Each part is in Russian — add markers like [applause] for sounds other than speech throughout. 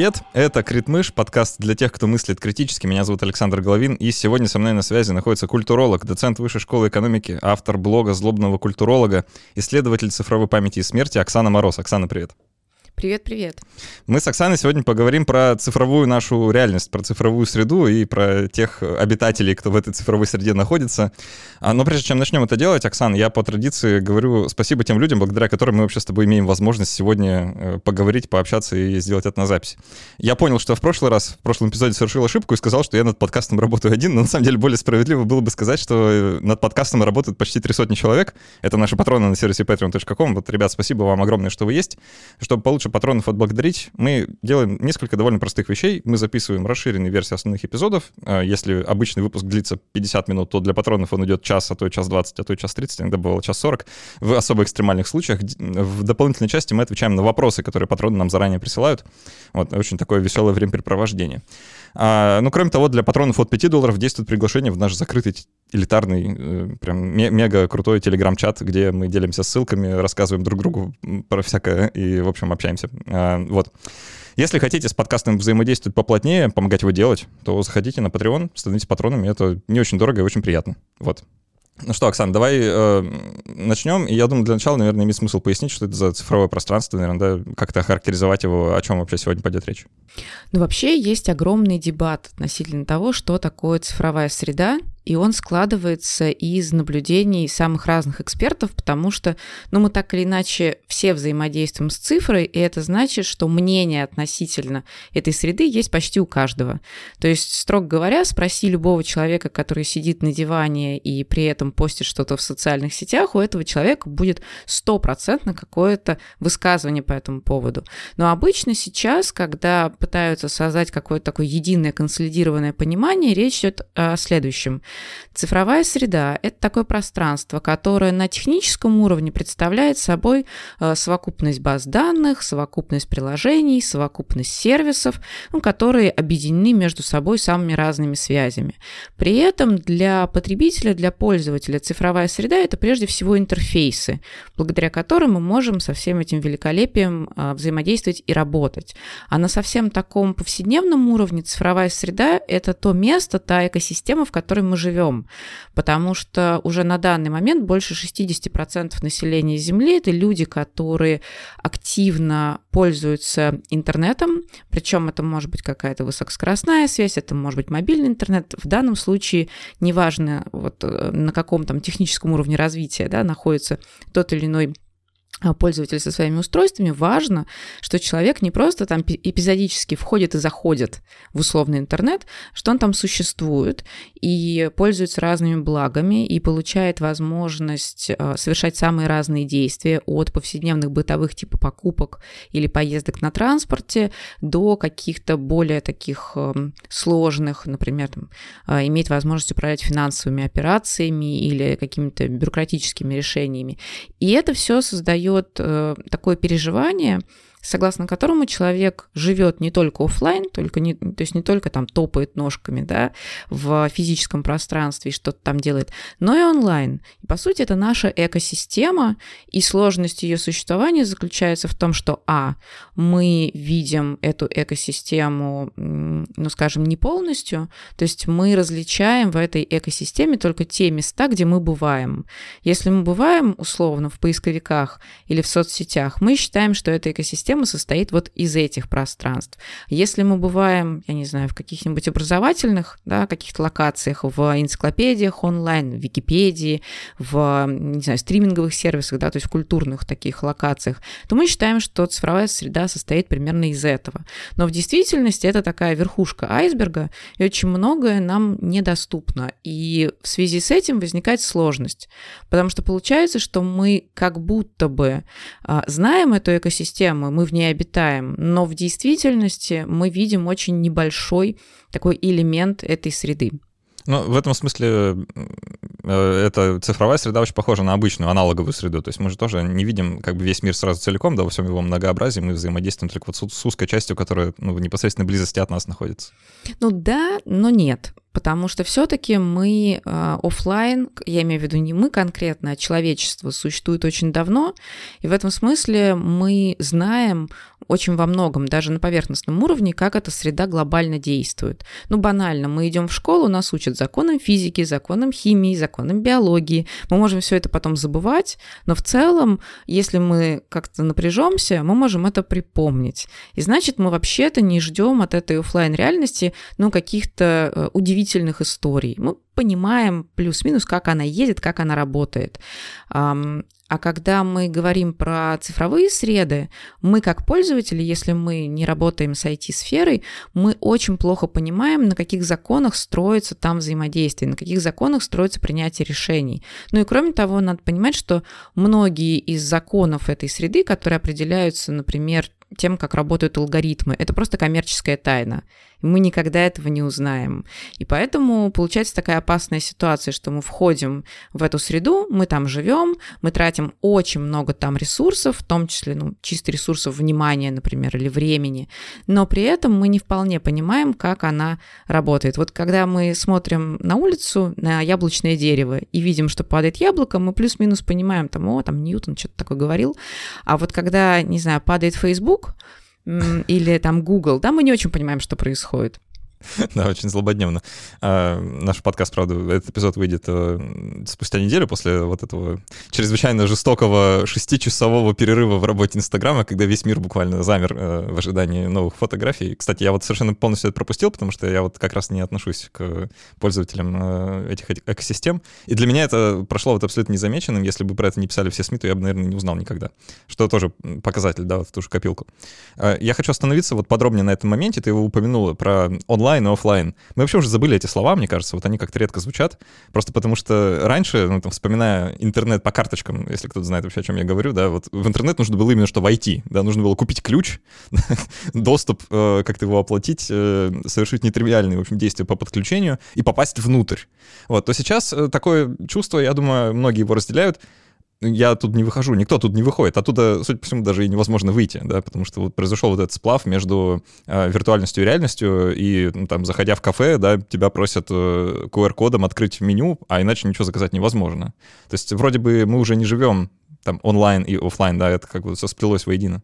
привет! Это Критмыш, подкаст для тех, кто мыслит критически. Меня зовут Александр Головин, и сегодня со мной на связи находится культуролог, доцент Высшей школы экономики, автор блога «Злобного культуролога», исследователь цифровой памяти и смерти Оксана Мороз. Оксана, привет! Привет-привет. Мы с Оксаной сегодня поговорим про цифровую нашу реальность, про цифровую среду и про тех обитателей, кто в этой цифровой среде находится. А, но прежде чем начнем это делать, Оксан, я по традиции говорю спасибо тем людям, благодаря которым мы вообще с тобой имеем возможность сегодня э, поговорить, пообщаться и сделать это на записи. Я понял, что в прошлый раз, в прошлом эпизоде совершил ошибку и сказал, что я над подкастом работаю один, но на самом деле более справедливо было бы сказать, что э, над подкастом работают почти три сотни человек. Это наши патроны на сервисе patreon.com. Вот, ребят, спасибо вам огромное, что вы есть. Чтобы получше патронов отблагодарить, мы делаем несколько довольно простых вещей. Мы записываем расширенные версии основных эпизодов. А, если обычный выпуск длится 50 минут, то для патронов он идет час, а то и час 20, а то и час 30, иногда бывало час 40. В особо экстремальных случаях в дополнительной части мы отвечаем на вопросы, которые патроны нам заранее присылают. Вот, очень такое веселое времяпрепровождение. А, ну, кроме того, для патронов от 5 долларов действует приглашение в наш закрытый элитарный, э, прям мега крутой телеграм-чат, где мы делимся ссылками, рассказываем друг другу про всякое и, в общем, общаемся. А, вот. Если хотите с подкастом взаимодействовать поплотнее, помогать его делать, то заходите на Patreon, становитесь патронами, это не очень дорого и очень приятно. Вот. Ну что, Оксан, давай э, начнем. И я думаю, для начала, наверное, имеет смысл пояснить, что это за цифровое пространство, наверное, да, как-то охарактеризовать его, о чем вообще сегодня пойдет речь. Ну, вообще есть огромный дебат относительно того, что такое цифровая среда и он складывается из наблюдений самых разных экспертов, потому что, ну, мы так или иначе все взаимодействуем с цифрой, и это значит, что мнение относительно этой среды есть почти у каждого. То есть, строго говоря, спроси любого человека, который сидит на диване и при этом постит что-то в социальных сетях, у этого человека будет стопроцентно какое-то высказывание по этому поводу. Но обычно сейчас, когда пытаются создать какое-то такое единое консолидированное понимание, речь идет о следующем – Цифровая среда – это такое пространство, которое на техническом уровне представляет собой э, совокупность баз данных, совокупность приложений, совокупность сервисов, ну, которые объединены между собой самыми разными связями. При этом для потребителя, для пользователя цифровая среда – это прежде всего интерфейсы, благодаря которым мы можем со всем этим великолепием э, взаимодействовать и работать. А на совсем таком повседневном уровне цифровая среда – это то место, та экосистема, в которой мы живем, потому что уже на данный момент больше 60% населения Земли это люди, которые активно пользуются интернетом, причем это может быть какая-то высокоскоростная связь, это может быть мобильный интернет. В данном случае неважно, вот, э, на каком там техническом уровне развития да, находится тот или иной пользователя со своими устройствами, важно, что человек не просто там эпизодически входит и заходит в условный интернет, что он там существует и пользуется разными благами и получает возможность а, совершать самые разные действия от повседневных бытовых типа покупок или поездок на транспорте до каких-то более таких сложных, например, там, а, иметь возможность управлять финансовыми операциями или какими-то бюрократическими решениями. И это все создает дает э, такое переживание, согласно которому человек живет не только офлайн, только не, то есть не только там топает ножками да, в физическом пространстве и что-то там делает, но и онлайн. И, по сути, это наша экосистема, и сложность ее существования заключается в том, что, а, мы видим эту экосистему, ну, скажем, не полностью, то есть мы различаем в этой экосистеме только те места, где мы бываем. Если мы бываем, условно, в поисковиках или в соцсетях, мы считаем, что эта экосистема система состоит вот из этих пространств. Если мы бываем, я не знаю, в каких-нибудь образовательных, да, каких-то локациях, в энциклопедиях онлайн, в Википедии, в, не знаю, стриминговых сервисах, да, то есть в культурных таких локациях, то мы считаем, что цифровая среда состоит примерно из этого. Но в действительности это такая верхушка айсберга, и очень многое нам недоступно. И в связи с этим возникает сложность, потому что получается, что мы как будто бы а, знаем эту экосистему, мы в ней обитаем, но в действительности мы видим очень небольшой такой элемент этой среды. Ну, в этом смысле эта цифровая среда очень похожа на обычную аналоговую среду. То есть мы же тоже не видим как бы весь мир сразу целиком, да, во всем его многообразии, мы взаимодействуем только вот с узкой частью, которая ну, в непосредственной близости от нас находится. Ну да, но нет. потому что все-таки мы э, офлайн, я имею в виду не мы конкретно, а человечество существует очень давно, и в этом смысле мы знаем очень во многом, даже на поверхностном уровне, как эта среда глобально действует. Ну, банально, мы идем в школу, нас учат законам физики, законам химии, законам биологии. Мы можем все это потом забывать, но в целом, если мы как-то напряжемся, мы можем это припомнить. И значит, мы вообще-то не ждем от этой офлайн реальности ну, каких-то э, удивительных историй. Мы понимаем плюс-минус, как она едет, как она работает. А когда мы говорим про цифровые среды, мы как пользователи, если мы не работаем с IT-сферой, мы очень плохо понимаем, на каких законах строится там взаимодействие, на каких законах строится принятие решений. Ну и кроме того, надо понимать, что многие из законов этой среды, которые определяются, например, тем, как работают алгоритмы. Это просто коммерческая тайна. Мы никогда этого не узнаем. И поэтому получается такая опасная ситуация, что мы входим в эту среду, мы там живем, мы тратим очень много там ресурсов, в том числе ну, чисто ресурсов внимания, например, или времени, но при этом мы не вполне понимаем, как она работает. Вот когда мы смотрим на улицу, на яблочное дерево, и видим, что падает яблоко, мы плюс-минус понимаем, там, о, там Ньютон что-то такое говорил. А вот когда, не знаю, падает Facebook, или там Google, да, мы не очень понимаем, что происходит. [laughs] Да, очень злободневно. А, наш подкаст, правда, этот эпизод выйдет э, спустя неделю после вот этого чрезвычайно жестокого шестичасового перерыва в работе Инстаграма, когда весь мир буквально замер э, в ожидании новых фотографий. Кстати, я вот совершенно полностью это пропустил, потому что я вот как раз не отношусь к пользователям э, этих экосистем. И для меня это прошло вот абсолютно незамеченным. Если бы про это не писали все СМИ, то я бы, наверное, не узнал никогда. Что тоже показатель, да, вот в ту же копилку. Я хочу остановиться вот подробнее на этом моменте. Ты его упомянула про онлайн онлайн и офлайн. Мы вообще уже забыли эти слова, мне кажется, вот они как-то редко звучат, просто потому что раньше, ну, там, вспоминая интернет по карточкам, если кто-то знает вообще, о чем я говорю, да, вот в интернет нужно было именно что войти, да, нужно было купить ключ, [laughs] доступ, э, как-то его оплатить, э, совершить нетривиальные, в общем, действия по подключению и попасть внутрь. Вот, то сейчас э, такое чувство, я думаю, многие его разделяют, я тут не выхожу, никто тут не выходит. Оттуда, судя по всему, даже и невозможно выйти, да, потому что вот произошел вот этот сплав между э, виртуальностью и реальностью, и ну, там, заходя в кафе, да, тебя просят э, QR-кодом открыть меню, а иначе ничего заказать невозможно. То есть вроде бы мы уже не живем там онлайн и офлайн, да, это как бы все сплелось воедино.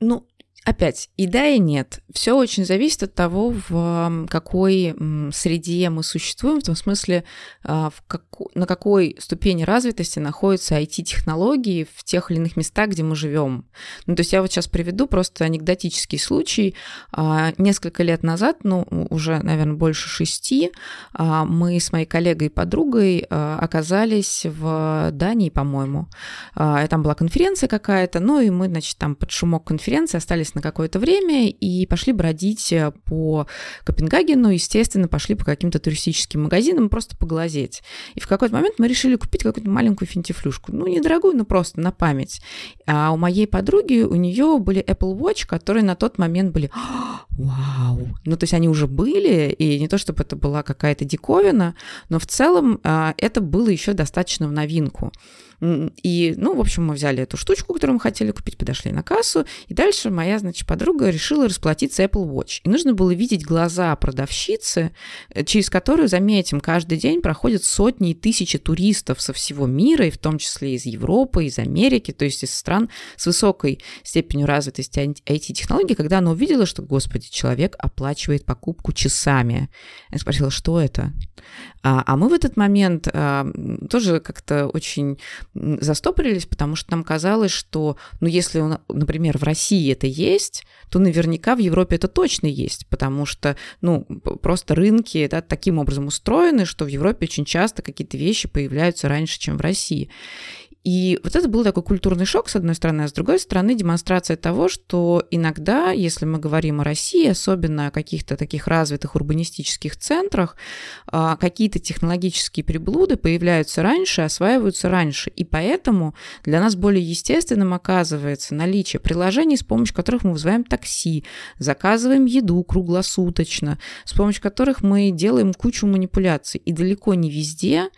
Ну, Опять, и да, и нет. Все очень зависит от того, в какой среде мы существуем, в том смысле, а, в как, на какой ступени развитости находятся IT-технологии в тех или иных местах, где мы живем. Ну, то есть я вот сейчас приведу просто анекдотический случай. А, несколько лет назад, ну, уже, наверное, больше шести, а, мы с моей коллегой и подругой оказались в Дании, по-моему. Там была конференция какая-то, ну, и мы, значит, там под шумок конференции остались остановились на какое-то время и пошли бродить э, по Копенгагену, естественно, пошли по каким-то туристическим магазинам просто поглазеть. И в какой-то момент мы решили купить какую-то маленькую финтифлюшку. Ну, недорогую, но просто на память. А у моей подруги, у нее были Apple Watch, которые на тот момент были [gasps] вау. Ну, то есть они уже были, и не то, чтобы это была какая-то диковина, но в целом а, это было еще достаточно в новинку. И, ну, в общем, мы взяли эту штучку, которую мы хотели купить, подошли на кассу, и дальше моя, значит, подруга решила расплатиться Apple Watch. И нужно было видеть глаза продавщицы, э, через которую, заметим, каждый день проходят сотни и тысячи туристов со всего мира, и в том числе из Европы, из Америки, то есть из стран с высокой степенью развитости IT-технологий, когда она увидела, что, господи, человек оплачивает покупку часами. Я спросила, что это? А, а мы в этот момент а, тоже как-то очень застопорились, потому что нам казалось, что, ну, если, например, в России это есть, то наверняка в Европе это точно есть, потому что, ну, просто рынки да, таким образом устроены, что в Европе очень часто какие-то вещи появляются раньше, чем в России. И вот это был такой культурный шок, с одной стороны, а с другой стороны демонстрация того, что иногда, если мы говорим о России, особенно о каких-то таких развитых урбанистических центрах, а, какие-то технологические приблуды появляются раньше, осваиваются раньше. И поэтому для нас более естественным оказывается наличие приложений, с помощью которых мы вызываем такси, заказываем еду круглосуточно, с помощью которых мы делаем кучу манипуляций. И далеко не везде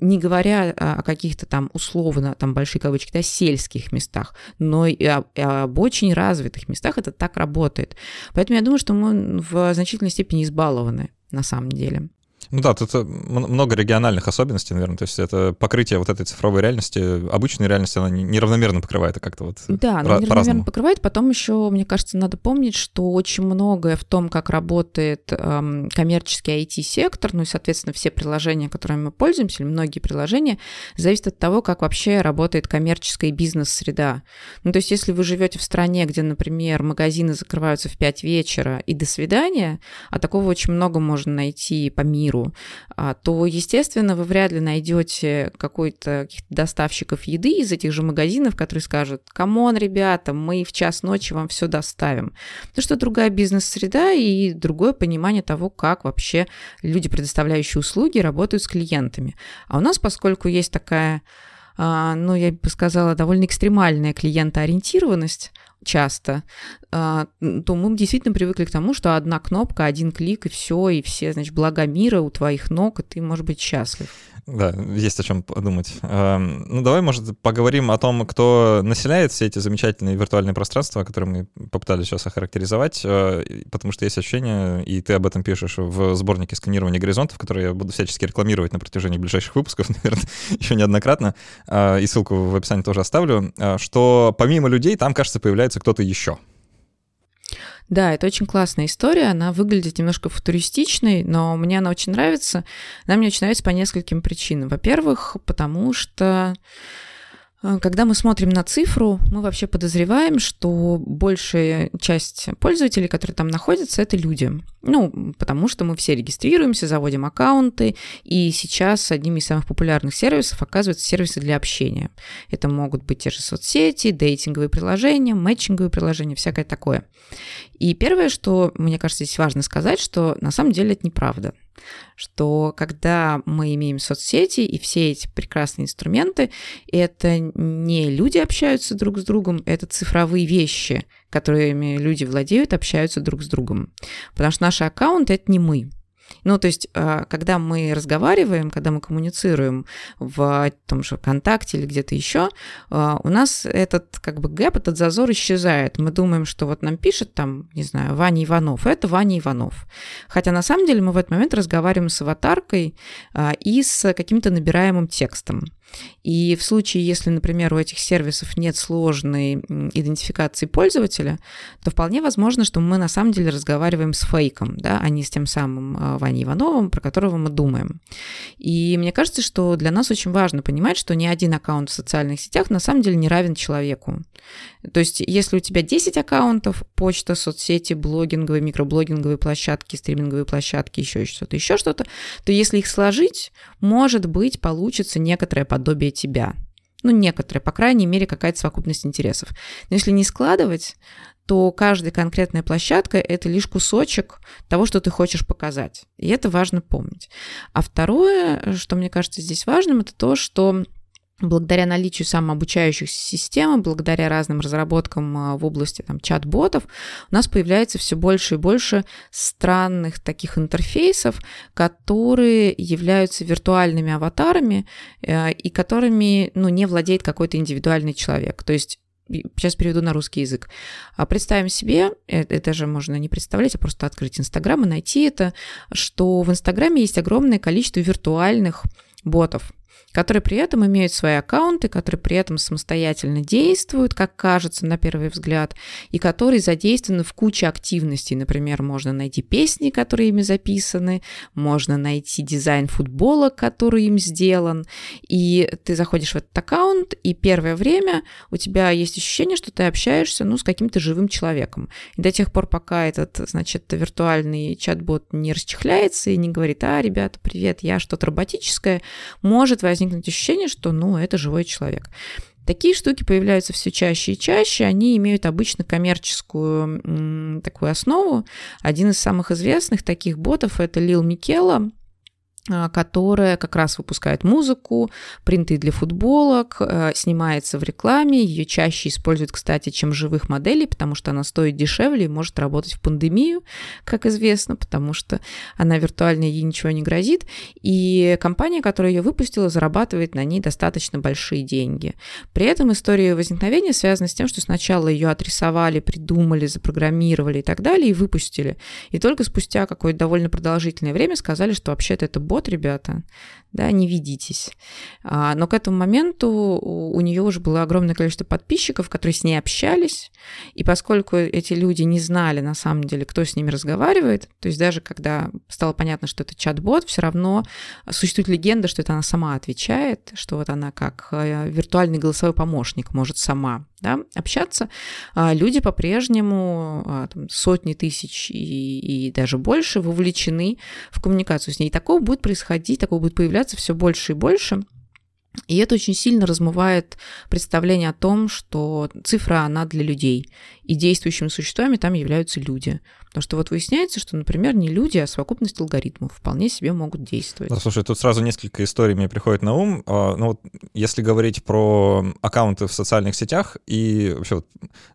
не говоря о каких-то там условно, там большие кавычки, да, сельских местах, но и об, и об очень развитых местах это так работает. Поэтому я думаю, что мы в значительной степени избалованы. на самом деле. Ну да, тут э, много региональных особенностей, наверное. То есть это покрытие вот этой цифровой реальности, обычной реальности, она неравномерно покрывает, а как-то вот Да, она неравномерно покрывает. Потом еще, мне кажется, надо помнить, что очень многое в том, как работает эм, коммерческий IT-сектор, ну и, соответственно, все приложения, которыми мы пользуемся, или многие приложения, зависит от того, как вообще работает коммерческая и бизнес-среда. Ну то есть если вы живете в стране, где, например, магазины закрываются в 5 вечера и до свидания, а такого очень много можно найти по миру, миру, а, то, естественно, вы вряд ли найдете какой-то доставщиков еды из этих же магазинов, которые скажут, come on, ребята, мы в час ночи вам все доставим. Потому что другая бизнес-среда и другое понимание того, как вообще люди, предоставляющие услуги, работают с клиентами. А у нас, поскольку есть такая а, ну, я бы сказала, довольно экстремальная клиентоориентированность, часто, а, то мы действительно привыкли к тому, что одна кнопка, один клик, и все, и все, значит, блага мира у твоих ног, и ты можешь быть счастлив. Да, есть о чем подумать. Ну, давай, может, поговорим о том, кто населяет все эти замечательные виртуальные пространства, которые мы попытались сейчас охарактеризовать, э, потому что есть ощущение, и ты об этом пишешь в сборнике сканирования горизонтов, который я буду всячески рекламировать на протяжении ближайших выпусков, [laughs] наверное, еще неоднократно, э, и ссылку в описании тоже оставлю, э, что помимо людей там, кажется, появляется кто-то еще. Да, это очень классная история, она выглядит немножко футуристичной, но мне она очень нравится. Она мне очень нравится по нескольким причинам. Во-первых, потому что когда мы смотрим на цифру, мы вообще подозреваем, что большая часть пользователей, которые там находятся, это люди. Ну, потому что мы все регистрируемся, заводим аккаунты, и сейчас одним из самых популярных сервисов оказываются сервисы для общения. Это могут быть те же соцсети, дейтинговые приложения, мэтчинговые приложения, всякое такое. И первое, что мне кажется здесь важно сказать, что на самом деле это неправда. Что когда мы имеем соцсети и все эти прекрасные инструменты, это не люди общаются друг с другом, это цифровые вещи, которыми люди владеют, общаются друг с другом. Потому что наши аккаунты — это не мы. Ну, то есть, а, когда мы разговариваем, когда мы коммуницируем в том же ВКонтакте или где-то еще, а, у нас этот как бы гэп, этот зазор исчезает. Мы думаем, что вот нам пишет там, не знаю, Ваня Иванов, это Ваня Иванов. Хотя на самом деле мы в этот момент разговариваем с аватаркой а, и с каким-то набираемым текстом. И в случае, если, например, у этих сервисов нет сложной идентификации пользователя, то вполне возможно, что мы на самом деле разговариваем с фейком, да, а не с тем самым а, Ваней Ивановым, про которого мы думаем. И мне кажется, что для нас очень важно понимать, что ни один аккаунт в социальных сетях на самом деле не равен человеку. То есть, если у тебя 10 аккаунтов, почта, соцсети, блогинговые, микроблогинговые площадки, стриминговые площадки, еще что-то, еще что-то, то если их сложить, может быть, получится некоторое подобие тебя. Ну, некоторые, по крайней мере, какая-то совокупность интересов. Но если не складывать, то каждая конкретная площадка – это лишь кусочек того, что ты хочешь показать. И это важно помнить. А второе, что мне кажется здесь важным, это то, что благодаря наличию самообучающихся систем, благодаря разным разработкам а, в области там, чат-ботов, у нас появляется все больше и больше странных таких интерфейсов, которые являются виртуальными аватарами э, и которыми ну, не владеет какой-то индивидуальный человек. То есть сейчас переведу на русский язык. А представим себе, это, это же можно не представлять, а просто открыть Инстаграм и найти это, что в Инстаграме есть огромное количество виртуальных ботов, которые при этом имеют свои аккаунты, которые при этом самостоятельно действуют, как кажется на первый взгляд, и которые задействованы в куче активностей. Например, можно найти песни, которые ими записаны, можно найти дизайн футбола, который им сделан, и ты заходишь в этот аккаунт, и первое время у тебя есть ощущение, что ты общаешься ну, с каким-то живым человеком. И до тех пор, пока этот, значит, виртуальный чат-бот не расчехляется и не говорит, а, ребята, привет, я что-то роботическое, может возникнуть возникнуть ощущение, что, ну, это живой человек. Такие штуки появляются все чаще и чаще, они имеют обычно коммерческую м, такую основу. Один из самых известных таких ботов – это Лил Микела, которая как раз выпускает музыку, принты для футболок, э, снимается в рекламе, ее чаще используют, кстати, чем живых моделей, потому что она стоит дешевле и может работать в пандемию, как известно, потому что она виртуальная, ей ничего не грозит, и компания, которая ее выпустила, зарабатывает на ней достаточно большие деньги. При этом история возникновения связана с тем, что сначала ее отрисовали, придумали, запрограммировали и так далее, и выпустили. И только спустя какое-то довольно продолжительное время сказали, что вообще-то это бот, ребята, да, не ведитесь. А, но к этому моменту у нее уже было огромное количество подписчиков, которые с ней общались, и поскольку эти люди не знали на самом деле, кто с ними разговаривает, то есть даже когда стало понятно, что это чат-бот, все равно существует легенда, что это она сама отвечает, что вот она как э, виртуальный голосовой помощник может сама да, общаться, а люди по-прежнему а, сотни тысяч и, и даже больше вовлечены в коммуникацию с ней. И такого будет происходить, такого будет появляться все больше и больше. И это очень сильно размывает представление о том, что цифра, она для людей, и действующими существами там являются люди. Потому что вот выясняется, что, например, не люди, а совокупность алгоритмов вполне себе могут действовать. Да, слушай, тут сразу несколько историй мне приходит на ум. А, ну вот, если говорить про аккаунты в социальных сетях, и вообще вот,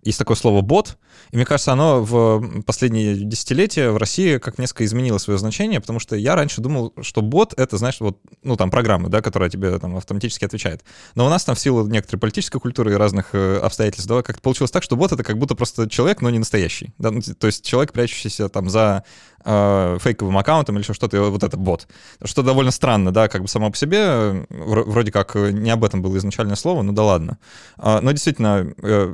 есть такое слово «бот», и мне кажется, оно в последние десятилетия в России как несколько изменило свое значение, потому что я раньше думал, что бот — это, знаешь, вот, ну, там, программы, да, которая тебе там автоматически отвечает. Но у нас там в силу некоторой политической культуры и разных э, обстоятельств, да, как-то получилось так, что бот — это как будто просто человек, но не настоящий. Да? Ну, то есть человек, прячущийся там за э, фейковым аккаунтом или еще что-то, вот это бот. Что довольно странно, да, как бы само по себе, вроде как не об этом было изначальное слово, ну да ладно. Э, но действительно, э,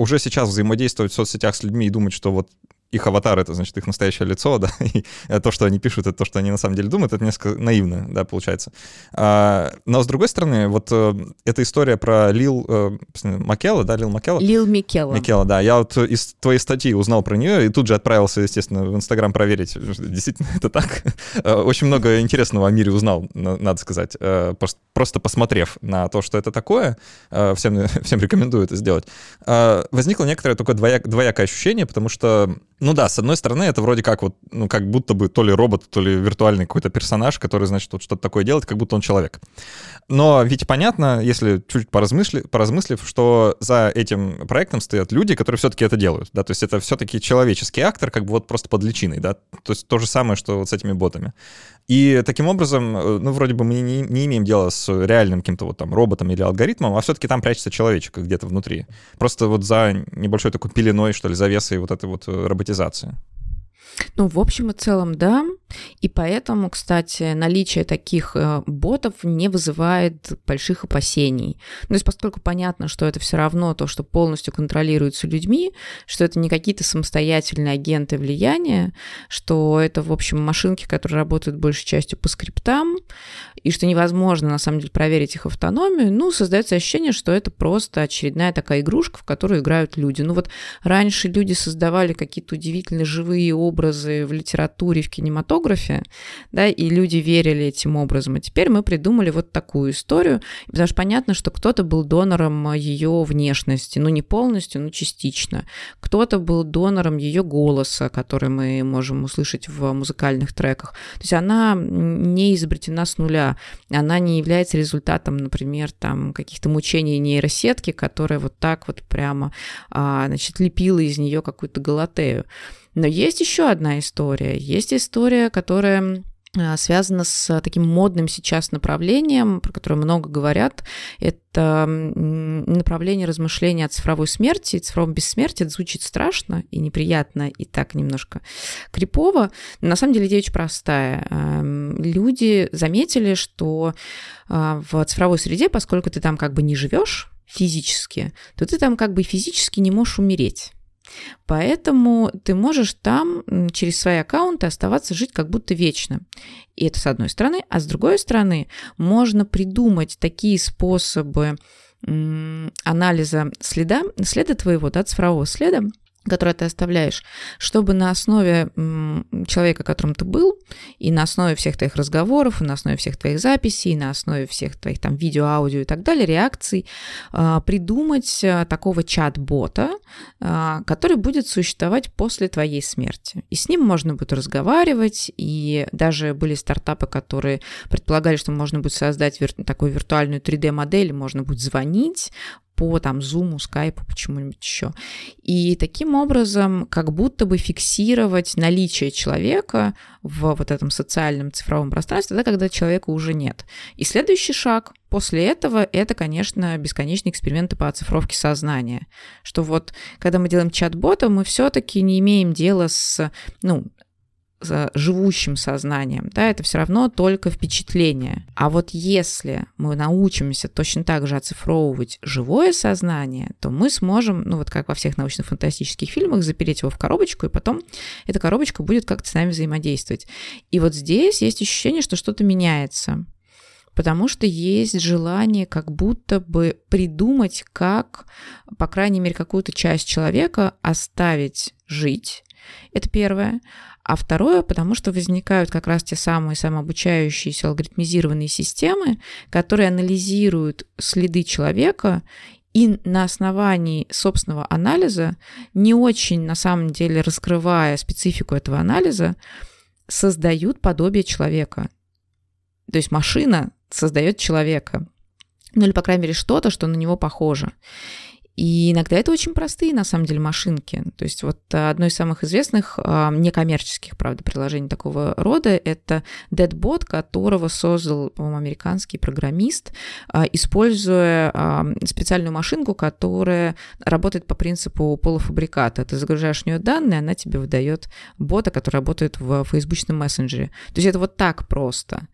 уже сейчас взаимодействовать в соцсетях с людьми и думать, что вот их аватар — это, значит, их настоящее лицо, [laughs] да, и то, что они пишут, это то, что они на самом деле думают, это несколько наивно, да, получается. А, но, с другой стороны, вот э, эта история про Лил э, Макела, да, Лил Макела? Лил Микела. Микела, да. Я вот из твоей статьи узнал про нее и тут же отправился, естественно, в Инстаграм проверить, [laughs] действительно это так. Э, очень много интересного о мире узнал, надо сказать, э, просто посмотрев на то, что это такое. Э, всем, [laughs] всем рекомендую это сделать. Возникло некоторое такое двояк, двоякое ощущение, потому что ну да, с одной стороны, это вроде как вот, ну как будто бы то ли робот, то ли виртуальный какой-то персонаж, который, значит, вот что-то такое делает, как будто он человек. Но ведь понятно, если чуть поразмысли, поразмыслив, что за этим проектом стоят люди, которые все-таки это делают, да, то есть это все-таки человеческий актор, как бы вот просто под личиной, да, то есть то же самое, что вот с этими ботами. И таким образом, э, ну, вроде бы мы не, не имеем дела с реальным каким-то вот там роботом или алгоритмом, а все-таки там прячется человечек где-то внутри. Просто вот за небольшой такой пеленой, что ли, завесой вот этой вот э, роботизации. Ну, в общем и целом, да. И поэтому, кстати, наличие таких э, ботов не вызывает больших опасений. Ну, то есть, поскольку понятно, что это все равно то, что полностью контролируется людьми, что это не какие-то самостоятельные агенты влияния, что это, в общем, машинки, которые работают большей частью по скриптам, и что невозможно, на самом деле, проверить их автономию, ну, создается ощущение, что это просто очередная такая игрушка, в которую играют люди. Ну, вот раньше люди создавали какие-то удивительно живые образы в литературе, в кинематографе, да, и люди верили этим образом. А теперь мы придумали вот такую историю, потому что понятно, что кто-то был донором ее внешности, ну, не полностью, но частично. Кто-то был донором ее голоса, который мы можем услышать в музыкальных треках. То есть она не изобретена с нуля, она не является результатом, например, там каких-то мучений нейросетки, которая вот так вот прямо, а, значит, лепила из нее какую-то галатею. Но есть еще одна история. Есть история, которая связано с таким модным сейчас направлением, про которое много говорят. Это направление размышления о цифровой смерти, цифровом бессмертии. Это звучит страшно и неприятно, и так немножко крипово. Но на самом деле идея очень простая. Люди заметили, что а, в цифровой среде, поскольку ты там как бы не живешь физически, то ты там как бы физически не можешь умереть. Поэтому ты можешь там через свои аккаунты оставаться жить как будто вечно. И это с одной стороны. А с другой стороны, можно придумать такие способы анализа следа, следа твоего, да, цифрового следа, которое ты оставляешь, чтобы на основе человека, которым ты был, и на основе всех твоих разговоров, и на основе всех твоих записей, и на основе всех твоих там видео, аудио и так далее, реакций, а, придумать а, такого чат-бота, а, который будет существовать после твоей смерти. И с ним можно будет разговаривать, и даже были стартапы, которые предполагали, что можно будет создать такую виртуальную 3D-модель, можно будет звонить, по там Zoom, Skype, почему-нибудь еще. И таким образом как будто бы фиксировать наличие человека в вот этом социальном цифровом пространстве, да, когда человека уже нет. И следующий шаг после этого это, конечно, бесконечные эксперименты по оцифровке сознания. Что вот, когда мы делаем чат-бота, мы все-таки не имеем дела с, ну, живущим сознанием, да, это все равно только впечатление. А вот если мы научимся точно так же оцифровывать живое сознание, то мы сможем, ну вот как во всех научно-фантастических фильмах, запереть его в коробочку, и потом эта коробочка будет как-то с нами взаимодействовать. И вот здесь есть ощущение, что что-то меняется потому что есть желание как будто бы придумать, как, по крайней мере, какую-то часть человека оставить жить. Это первое. А второе, потому что возникают как раз те самые самообучающиеся алгоритмизированные системы, которые анализируют следы человека и на основании собственного анализа, не очень на самом деле раскрывая специфику этого анализа, создают подобие человека. То есть машина создает человека. Ну или, по крайней мере, что-то, что на него похоже. И иногда это очень простые, на самом деле, машинки. То есть вот одно из самых известных некоммерческих, правда, приложений такого рода — это Deadbot, которого создал, по-моему, американский программист, а, используя специальную машинку, которая работает по принципу полуфабриката. Ты загружаешь в нее данные, она тебе выдает бота, который работает в фейсбучном мессенджере. То есть это вот так просто.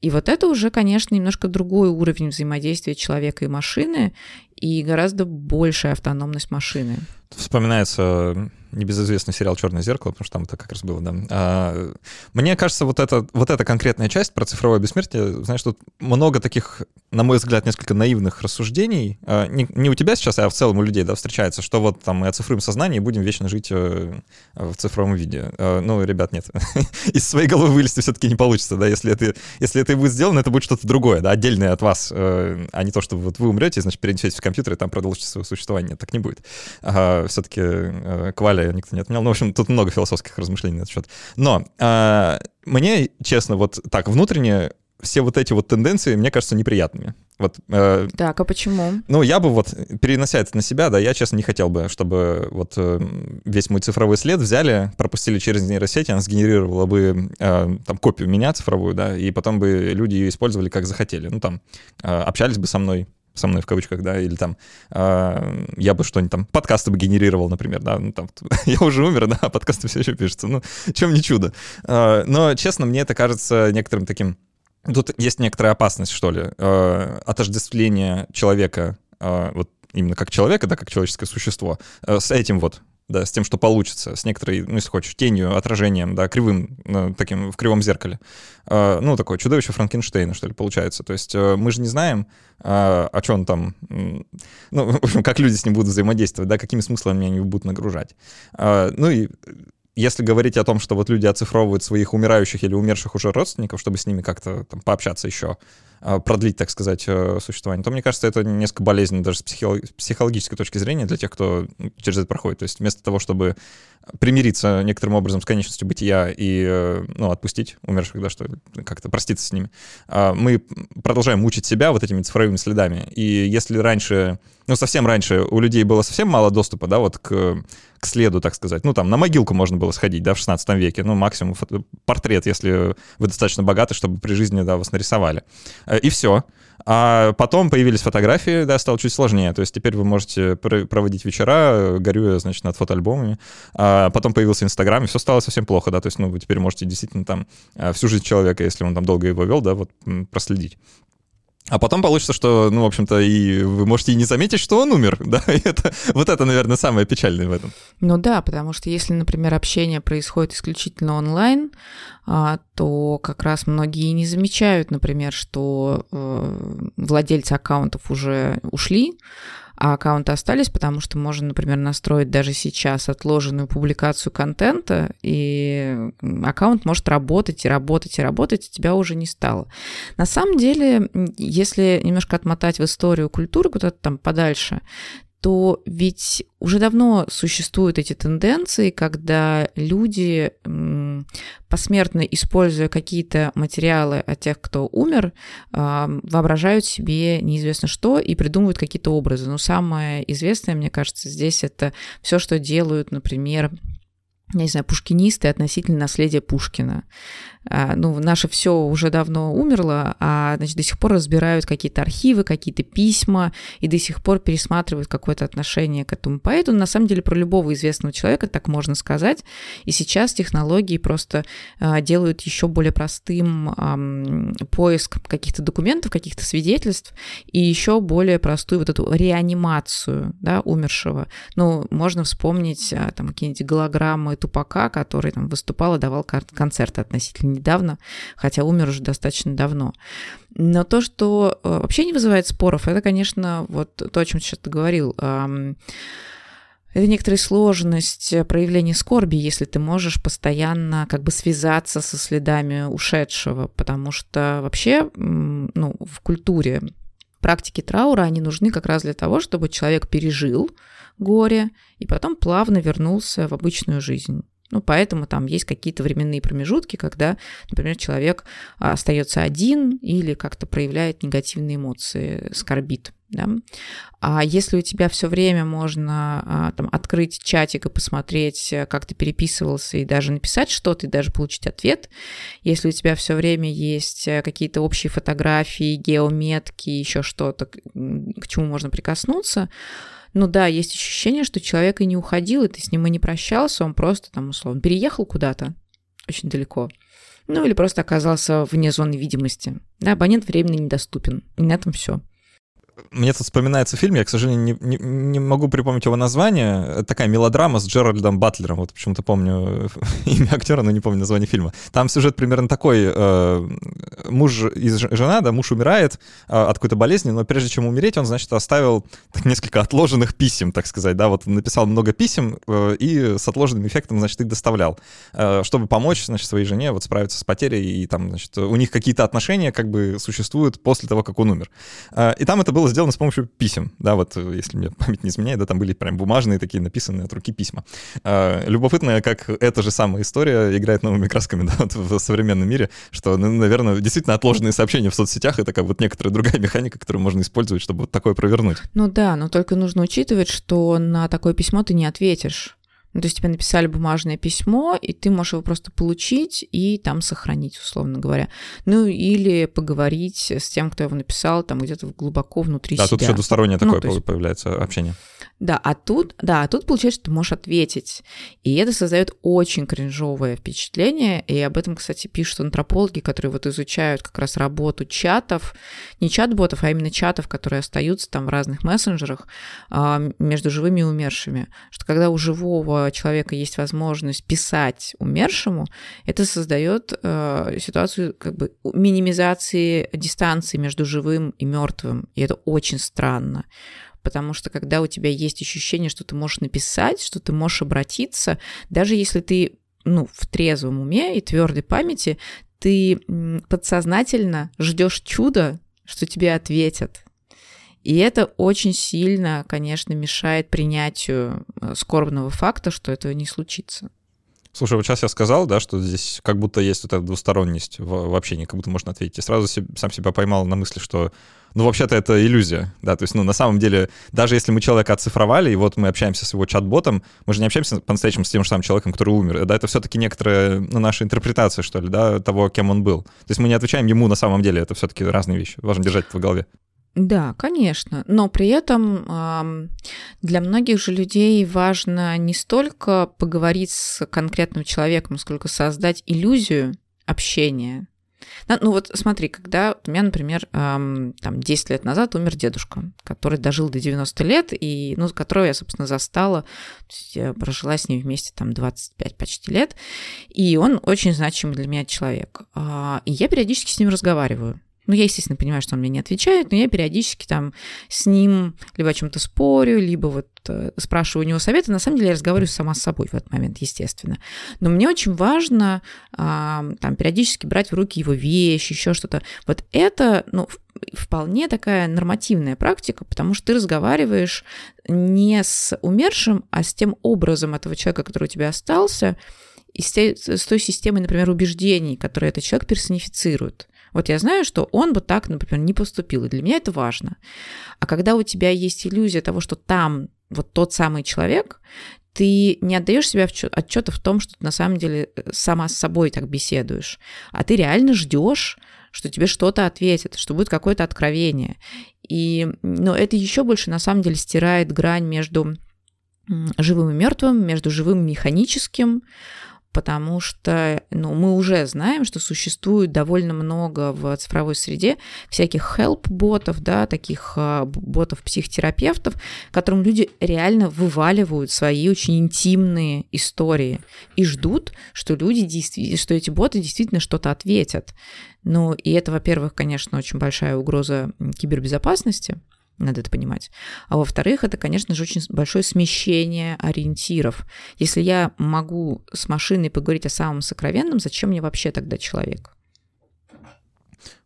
И вот это уже, конечно, немножко другой уровень взаимодействия человека и машины и гораздо большая автономность машины. Вспоминается небезызвестный сериал «Черное зеркало», потому что там это как раз было, да. А, мне кажется, вот, это, вот эта конкретная часть про цифровое бессмертие, знаешь, тут много таких, на мой взгляд, несколько наивных рассуждений. А, не, не у тебя сейчас, а в целом у людей, да, встречается, что вот там мы оцифруем сознание и будем вечно жить э, в цифровом виде. А, ну, ребят, нет. [laughs] Из своей головы вылезти все-таки не получится, да, если это, если это и будет сделано, это будет что-то другое, да, отдельное от вас, э, а не то, что вот вы умрете, значит, перенесетесь в компьютер и там продолжите свое существование. Так не будет. Все-таки э, Кваля никто не отменял. Ну, в общем, тут много философских размышлений на этот счет. Но э, мне, честно, вот так, внутренне все вот эти вот тенденции, мне кажется, неприятными. Вот, э, так, а почему? Ну, я бы вот, перенося это на себя, да, я, честно, не хотел бы, чтобы вот э, весь мой цифровой след взяли, пропустили через нейросети, она сгенерировала бы э, там копию меня цифровую, да, и потом бы люди ее использовали как захотели. Ну, там, э, общались бы со мной, со мной в кавычках, да, или там э, я бы что-нибудь там, подкасты бы генерировал, например, да, ну там, [laughs] я уже умер, да, а подкасты все еще пишутся, ну, чем не чудо. Э, но, честно, мне это кажется некоторым таким, тут есть некоторая опасность, что ли, э, отождествление человека, э, вот именно как человека, да, как человеческое существо, с этим вот да, с тем, что получится, с некоторой, ну, если хочешь, тенью, отражением, да, кривым, ну, таким в кривом зеркале. А, ну, такое чудовище Франкенштейна, что ли, получается. То есть э, мы же не знаем, а, о чем там, [laughs] ну, в [laughs] общем, как люди с ним будут взаимодействовать, да, какими смыслами они будут нагружать. А, ну и если говорить о том, что вот люди оцифровывают своих умирающих или умерших уже родственников, чтобы с ними как-то там пообщаться еще, продлить, так сказать, э, существование, то мне кажется, это несколько болезненно даже с психологической точки зрения для тех, кто через это проходит. То есть вместо того, чтобы примириться некоторым образом с конечностью бытия и э, ну, отпустить умерших, да, что как-то проститься с ними, а, мы продолжаем мучить себя вот этими цифровыми следами. И если раньше, ну, совсем раньше у людей было совсем мало доступа, да, вот к, к следу, так сказать, ну, там, на могилку можно было сходить, да, в 16 веке, ну, максимум портрет, если вы достаточно богаты, чтобы при жизни, да, вас нарисовали. Э, и все. А потом появились фотографии, да, стало чуть сложнее. То есть теперь вы можете проводить вечера, горюя, значит, над фотоальбомами. А потом появился Инстаграм, и все стало совсем плохо, да. То есть, ну, вы теперь можете действительно там э, всю жизнь человека, если он там долго его вел, да, вот проследить. А потом получится, что, ну, в общем-то, и вы можете и не заметить, что он умер, [laughs] да, и это, вот это, наверное, самое печальное в этом. Ну да, потому что если, например, общение происходит исключительно онлайн, а, то как раз многие не замечают, например, что э, владельцы аккаунтов уже ушли, а аккаунты остались, потому что можно, например, настроить даже сейчас отложенную публикацию контента, и аккаунт может работать и работать и работать, и тебя уже не стало. На самом деле, если немножко отмотать в историю культуры куда-то там подальше, то ведь уже давно существуют эти тенденции, когда люди, посмертно используя какие-то материалы от тех, кто умер, воображают себе неизвестно что и придумывают какие-то образы. Но самое известное, мне кажется, здесь это все, что делают, например, я не знаю, пушкинисты относительно наследия Пушкина. А, ну, наше все уже давно умерло, а значит, до сих пор разбирают какие-то архивы, какие-то письма, и до сих пор пересматривают какое-то отношение к этому поэту. На самом деле, про любого известного человека так можно сказать. И сейчас технологии просто а, делают еще более простым поиск каких-то документов, каких-то свидетельств, и еще более простую вот эту реанимацию да, умершего. Ну, можно вспомнить а, там какие-нибудь голограммы Тупака, который там выступал и давал концерты относительно недавно, хотя умер уже достаточно давно. Но то, что э, вообще не вызывает споров, это, конечно, вот то, о чем сейчас ты говорил. Это некоторая сложность проявления скорби, если ты можешь постоянно как бы связаться со следами ушедшего, потому что вообще ну, в культуре практики траура, они нужны как раз для того, чтобы человек пережил горе и потом плавно вернулся в обычную жизнь. Ну, поэтому там есть какие-то временные промежутки, когда, например, человек остается один или как-то проявляет негативные эмоции, скорбит. Да? А если у тебя все время можно а, там, открыть чатик и посмотреть, как ты переписывался, и даже написать что-то, и даже получить ответ, если у тебя все время есть какие-то общие фотографии, геометки, еще что-то, к чему можно прикоснуться, ну да, есть ощущение, что человек и не уходил, и ты с ним и не прощался, он просто там, условно, переехал куда-то очень далеко. Ну или просто оказался вне зоны видимости. Да, абонент временно недоступен. И на этом все мне тут вспоминается фильм, я, к сожалению, не, не, не могу припомнить его название. Это такая мелодрама с Джеральдом Батлером. Вот почему-то помню [laughs] имя актера, но не помню название фильма. Там сюжет примерно такой. Э, муж и жена, да, муж умирает э, от какой-то болезни, но прежде чем умереть, он, значит, оставил так, несколько отложенных писем, так сказать, да, вот написал много писем э, и с отложенным эффектом, значит, их доставлял, э, чтобы помочь, значит, своей жене вот справиться с потерей, и там, значит, у них какие-то отношения как бы существуют после того, как он умер. Э, и там это было сделано с помощью писем, да, вот э, если мне память не изменяет, да, там были прям бумажные такие написанные от руки письма. А, любопытно, как эта же самая история играет новыми красками, [laughs] да, вот в современном мире, что, ну, наверное, действительно отложенные сообщения в соцсетях — это как вот некоторая другая механика, которую можно использовать, чтобы вот такое провернуть. Ну да, но только нужно учитывать, что на такое письмо ты не ответишь. Ну, то есть тебе написали бумажное письмо, и ты можешь его просто получить и там сохранить, условно говоря. Ну, или поговорить с тем, кто его написал, там где-то глубоко внутри да, себя. Да, тут еще двустороннее ну, такое есть... появляется общение. Да, а тут, да, а тут получается, что ты можешь ответить. И это создает очень кринжовое впечатление. И об этом, кстати, пишут антропологи, которые вот изучают как раз работу чатов, не чат-ботов, а именно чатов, которые остаются там в разных мессенджерах а, между живыми и умершими. Что когда у живого человека есть возможность писать умершему, это создает э, ситуацию как бы минимизации дистанции между живым и мертвым. И это очень странно потому что когда у тебя есть ощущение, что ты можешь написать, что ты можешь обратиться, даже если ты ну, в трезвом уме и твердой памяти, ты подсознательно ждешь чуда, что тебе ответят. И это очень сильно, конечно, мешает принятию э, скорбного факта, что этого не случится. Слушай, вот сейчас я сказал, да, что здесь как будто есть вот эта двусторонность в, общении, как будто можно ответить. И сразу себе, сам себя поймал на мысли, что, ну, вообще-то это иллюзия, да, то есть, ну, на самом деле, даже если мы человека оцифровали, и вот мы общаемся с его чат-ботом, мы же не общаемся по-настоящему с тем же самым человеком, который умер, да, это все-таки некоторая, ну, наша интерпретация, что ли, да, того, кем он был. То есть мы не отвечаем ему на самом деле, это все-таки разные вещи, важно держать это в голове. Да, конечно. Но при этом для многих же людей важно не столько поговорить с конкретным человеком, сколько создать иллюзию общения. Ну вот смотри, когда у меня, например, там 10 лет назад умер дедушка, который дожил до 90 лет, и, ну, которого я, собственно, застала, я прожила с ним вместе там 25 почти лет, и он очень значимый для меня человек. А, и я периодически с ним разговариваю. Ну, я, естественно, понимаю, что он мне не отвечает, но я периодически там с ним либо о чем-то спорю, либо вот э, спрашиваю у него совета. На самом деле я разговариваю сама с собой в этот момент, естественно. Но мне очень важно э, там периодически брать в руки его вещи, еще что-то. Вот это, ну, вполне такая нормативная практика, потому что ты разговариваешь не с умершим, а с тем образом этого человека, который у тебя остался, и с той системой, например, убеждений, которые этот человек персонифицирует. Вот я знаю, что он бы так, например, не поступил, и для меня это важно. А когда у тебя есть иллюзия того, что там вот тот самый человек, ты не отдаешь себе отчета в том, что ты на самом деле э, сама с собой так беседуешь, а ты реально ждешь, что тебе что-то ответят, что будет какое-то откровение. И но это еще больше на самом деле стирает грань между живым и мертвым, между живым и механическим, потому что ну, мы уже знаем, что существует довольно много в цифровой среде всяких help-ботов, да, таких а, ботов-психотерапевтов, которым люди реально вываливают свои очень интимные истории и ждут, что люди действительно, что эти боты действительно что-то ответят. Ну, и это, во-первых, конечно, очень большая угроза кибербезопасности, надо это понимать. А во-вторых, это, конечно же, очень большое смещение ориентиров. Если я могу с машиной поговорить о самом сокровенном, зачем мне вообще тогда человек?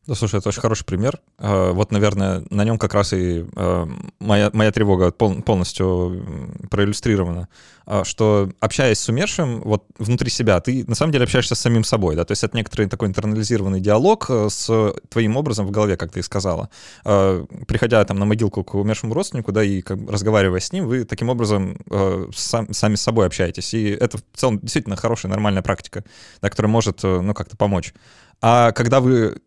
Да, слушай, это очень хороший пример. А, вот, наверное, на нем как раз и а, моя, моя тревога полностью проиллюстрирована, а, что общаясь с умершим, вот внутри себя, ты на самом деле общаешься с самим собой, да, то есть это некоторый такой интернализированный диалог э, с твоим образом в голове, как ты и сказала. Приходя там на могилку к умершему родственнику, да, и как, разговаривая с ним, вы таким образом э, сам, сами с собой общаетесь, и это в целом действительно хорошая, нормальная практика, да, которая может, э, ну, как-то помочь. А когда вы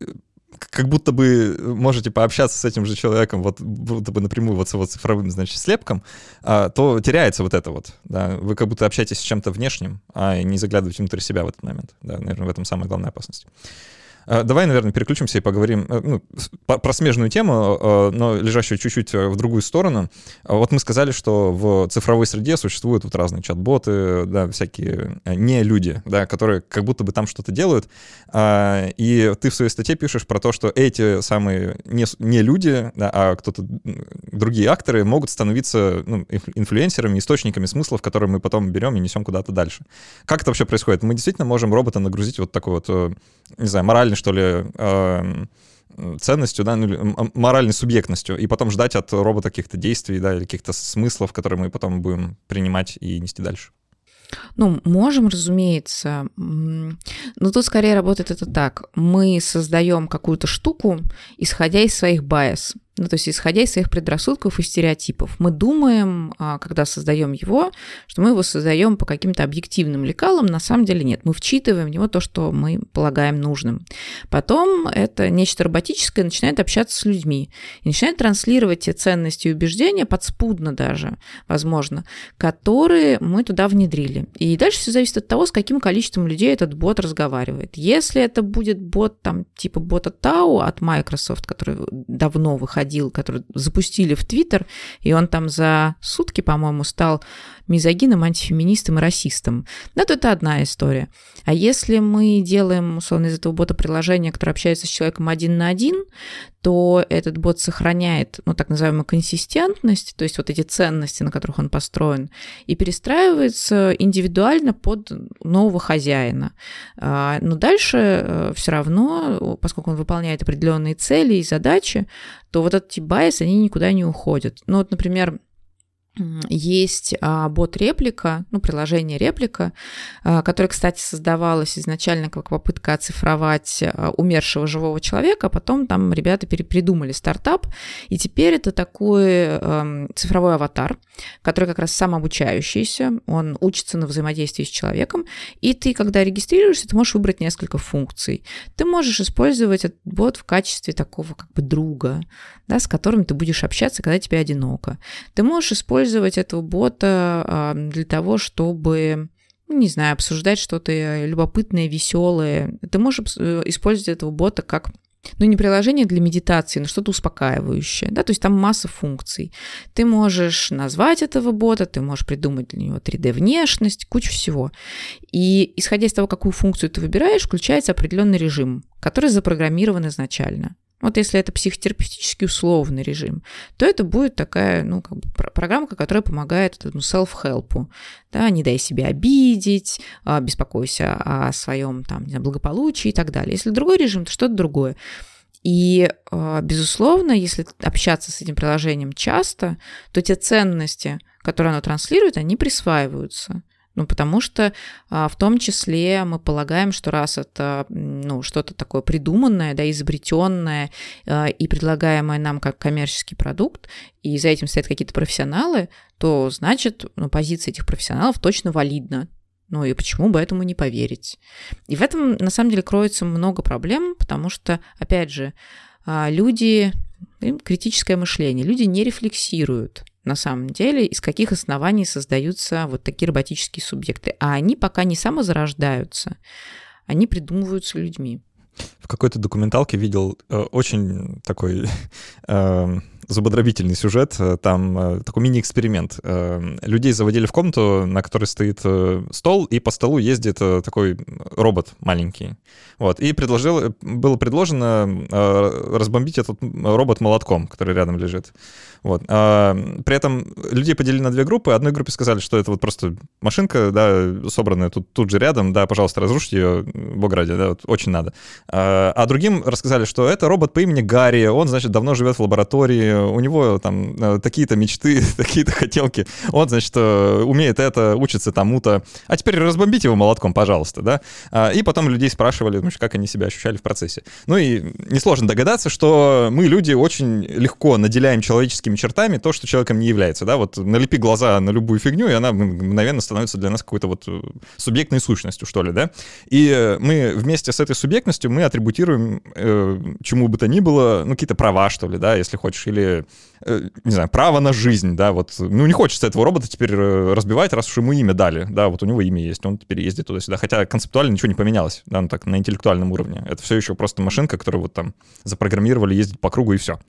как будто бы можете пообщаться с этим же человеком, вот будто бы напрямую вот с его цифровым, значит, слепком, а, то теряется вот это вот, да, вы как будто общаетесь с чем-то внешним, а не заглядываете внутрь себя в этот момент, да, наверное, в этом самая главная опасность. А, давай, наверное, переключимся и поговорим э, ну, про смежную тему, э, но лежащую чуть-чуть э, в другую сторону. Вот мы сказали, что в цифровой среде существуют вот разные чат-боты, да, всякие не люди, да, которые как будто бы там что-то делают. А, и ты в своей статье пишешь про то, что эти самые не, не люди, да, а кто-то другие акторы могут становиться ну, инфлюенсерами, источниками смыслов, которые мы потом берем и несем куда-то дальше. Как это вообще происходит? Мы действительно можем робота нагрузить вот такой вот, не знаю, моральный что ли, эм, ценностью, да, ну, моральной субъектностью, и потом ждать от робота каких-то действий, да, или каких-то смыслов, которые мы потом будем принимать и нести дальше. Ну, можем, разумеется. Но тут скорее работает это так. Мы создаем какую-то штуку, исходя из своих байс. Ну, то есть, исходя из своих предрассудков и стереотипов, мы думаем, а, когда создаем его, что мы его создаем по каким-то объективным лекалам. На самом деле нет. Мы вчитываем в него то, что мы полагаем нужным. Потом это нечто роботическое начинает общаться с людьми и начинает транслировать те ценности и убеждения, подспудно даже, возможно, которые мы туда внедрили. И дальше все зависит от того, с каким количеством людей этот бот разговаривает. Если это будет бот там типа бота Tau от Microsoft, который давно выходил ходил, который запустили в Твиттер, и он там за сутки, по-моему, стал мизогином, антифеминистом и расистом. Но это одна история. А если мы делаем, условно, из этого бота приложение, которое общается с человеком один на один, то этот бот сохраняет, ну, так называемую консистентность, то есть вот эти ценности, на которых он построен, и перестраивается индивидуально под нового хозяина. А, но дальше э, все равно, поскольку он выполняет определенные цели и задачи, то вот эти bias, они никуда не уходят. Ну вот, например, есть а, бот Replika, ну, приложение Replika, а, которое, кстати, создавалось изначально как попытка оцифровать а, умершего живого человека, а потом там ребята перепридумали стартап, и теперь это такой эм, цифровой аватар, который как раз самообучающийся, он учится на взаимодействии с человеком, и ты, когда регистрируешься, ты можешь выбрать несколько функций. Ты можешь использовать этот бот в качестве такого как бы друга, да, с которым ты будешь общаться, когда тебе одиноко. Ты можешь использовать использовать этого бота для того, чтобы ну, не знаю, обсуждать что-то любопытное, веселое. Ты можешь э, использовать этого бота как ну, не приложение для медитации, но что-то успокаивающее, да, то есть там масса функций. Ты можешь назвать этого бота, ты можешь придумать для него 3D-внешность, кучу всего. И исходя из того, какую функцию ты выбираешь, включается определенный режим, который запрограммирован изначально. Вот если это психотерапевтический условный режим, то это будет такая, ну, как бы программа, которая помогает этому self-help. Да, не дай себе обидеть, а, беспокойся о своем там, не знаю, благополучии и так далее. Если другой режим, то что-то другое. И, а, безусловно, если общаться с этим приложением часто, то те ценности, которые оно транслирует, они присваиваются. Ну, потому что а, в том числе мы полагаем, что раз это ну, что-то такое придуманное, да, изобретенное а, и предлагаемое нам как коммерческий продукт, и за этим стоят какие-то профессионалы, то значит, ну, позиция этих профессионалов точно валидна. Ну и почему бы этому не поверить? И в этом, на самом деле, кроется много проблем, потому что, опять же, а, люди, критическое мышление, люди не рефлексируют на самом деле, из каких оснований создаются вот такие роботические субъекты. А они пока не самозарождаются, они придумываются людьми. В какой-то документалке видел э, очень такой [laughs] э, зубодробительный сюжет. Э, там э, такой мини-эксперимент. Э, людей заводили в комнату, на которой стоит стол, и по столу ездит такой робот маленький. Вот. И предложил, было предложено разбомбить этот робот молотком, который рядом лежит. Вот. При этом людей поделили на две группы. Одной группе сказали, что это вот просто машинка, да, собранная тут, тут же рядом, да, пожалуйста, разрушите ее, бог ради, да, вот, очень надо. А другим рассказали, что это робот по имени Гарри, он, значит, давно живет в лаборатории, у него там э, такие-то мечты, [laughs] такие-то хотелки, он, значит, э, умеет это, учится тому-то, а теперь разбомбите его молотком, пожалуйста, да, а, и потом людей спрашивали, ну, как они себя ощущали в процессе. Ну и несложно догадаться, что мы, люди, очень легко наделяем человеческими чертами то, что человеком не является, да, вот налепи глаза на любую фигню, и она мгновенно становится для нас какой-то вот э, субъектной сущностью, что ли, да, и мы вместе с этой субъектностью мы атрибутируем э, чему бы то ни было, ну, какие-то права, что ли, да, если хочешь, или Э, не знаю, право на жизнь, да, вот, ну, не хочется этого робота теперь э, разбивать, раз уж ему имя дали, да, вот у него имя есть, он теперь ездит туда-сюда, хотя концептуально ничего не поменялось, да, ну, так, на интеллектуальном уровне, это все еще просто машинка, которую вот там запрограммировали ездить по кругу и все.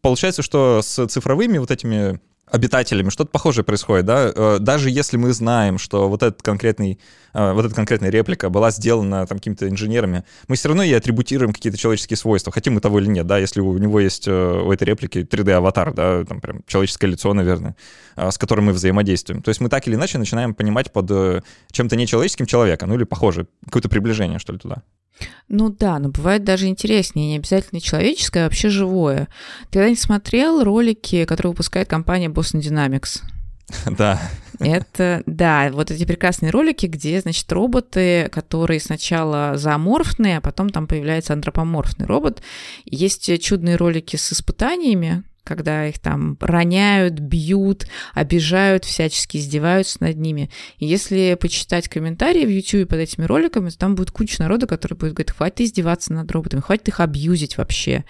Получается, что с цифровыми вот этими обитателями что-то похожее происходит, да, э, даже если мы знаем, что вот этот конкретный, э, вот эта конкретная реплика была сделана там какими-то инженерами, мы все равно ей атрибутируем какие-то человеческие свойства, хотим мы того или нет, да, если у него есть э, у этой реплики 3D-аватар, да, там прям человеческое лицо, наверное, с которым мы взаимодействуем. То есть мы так или иначе начинаем понимать под чем-то нечеловеческим человека, ну или похоже, какое-то приближение, что ли, туда. Ну да, но бывает даже интереснее, не обязательно человеческое, а вообще живое. Ты когда-нибудь смотрел ролики, которые выпускает компания Boston Dynamics? [laughs] Да. Это, да, вот эти прекрасные ролики, где, значит, роботы, которые сначала зооморфные, а потом там появляется антропоморфный робот. Есть чудные ролики с испытаниями, когда их там роняют, бьют, обижают, всячески издеваются над ними. И если почитать комментарии в YouTube под этими роликами, то там будет куча народа, который будет говорить, хватит издеваться над роботами, хватит их абьюзить вообще.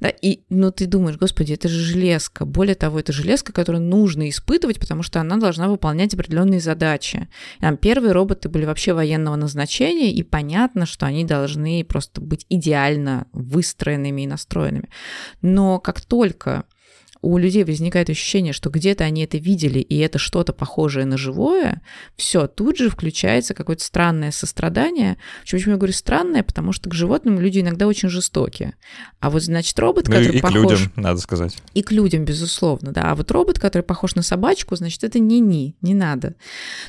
Да, и, ну, ты думаешь, господи, это же железка. Более того, это железка, которую нужно испытывать, потому что она должна выполнять определенные задачи. Там первые роботы были вообще военного назначения, и понятно, что они должны просто быть идеально выстроенными и настроенными. Но как только у людей возникает ощущение, что где-то они это видели, и это что-то похожее на живое, все, тут же включается какое-то странное сострадание. Почему я говорю странное? Потому что к животным люди иногда очень жестокие. А вот, значит, робот, ну, который и похож... к людям, надо сказать. И к людям, безусловно, да. А вот робот, который похож на собачку, значит, это не ни, не надо.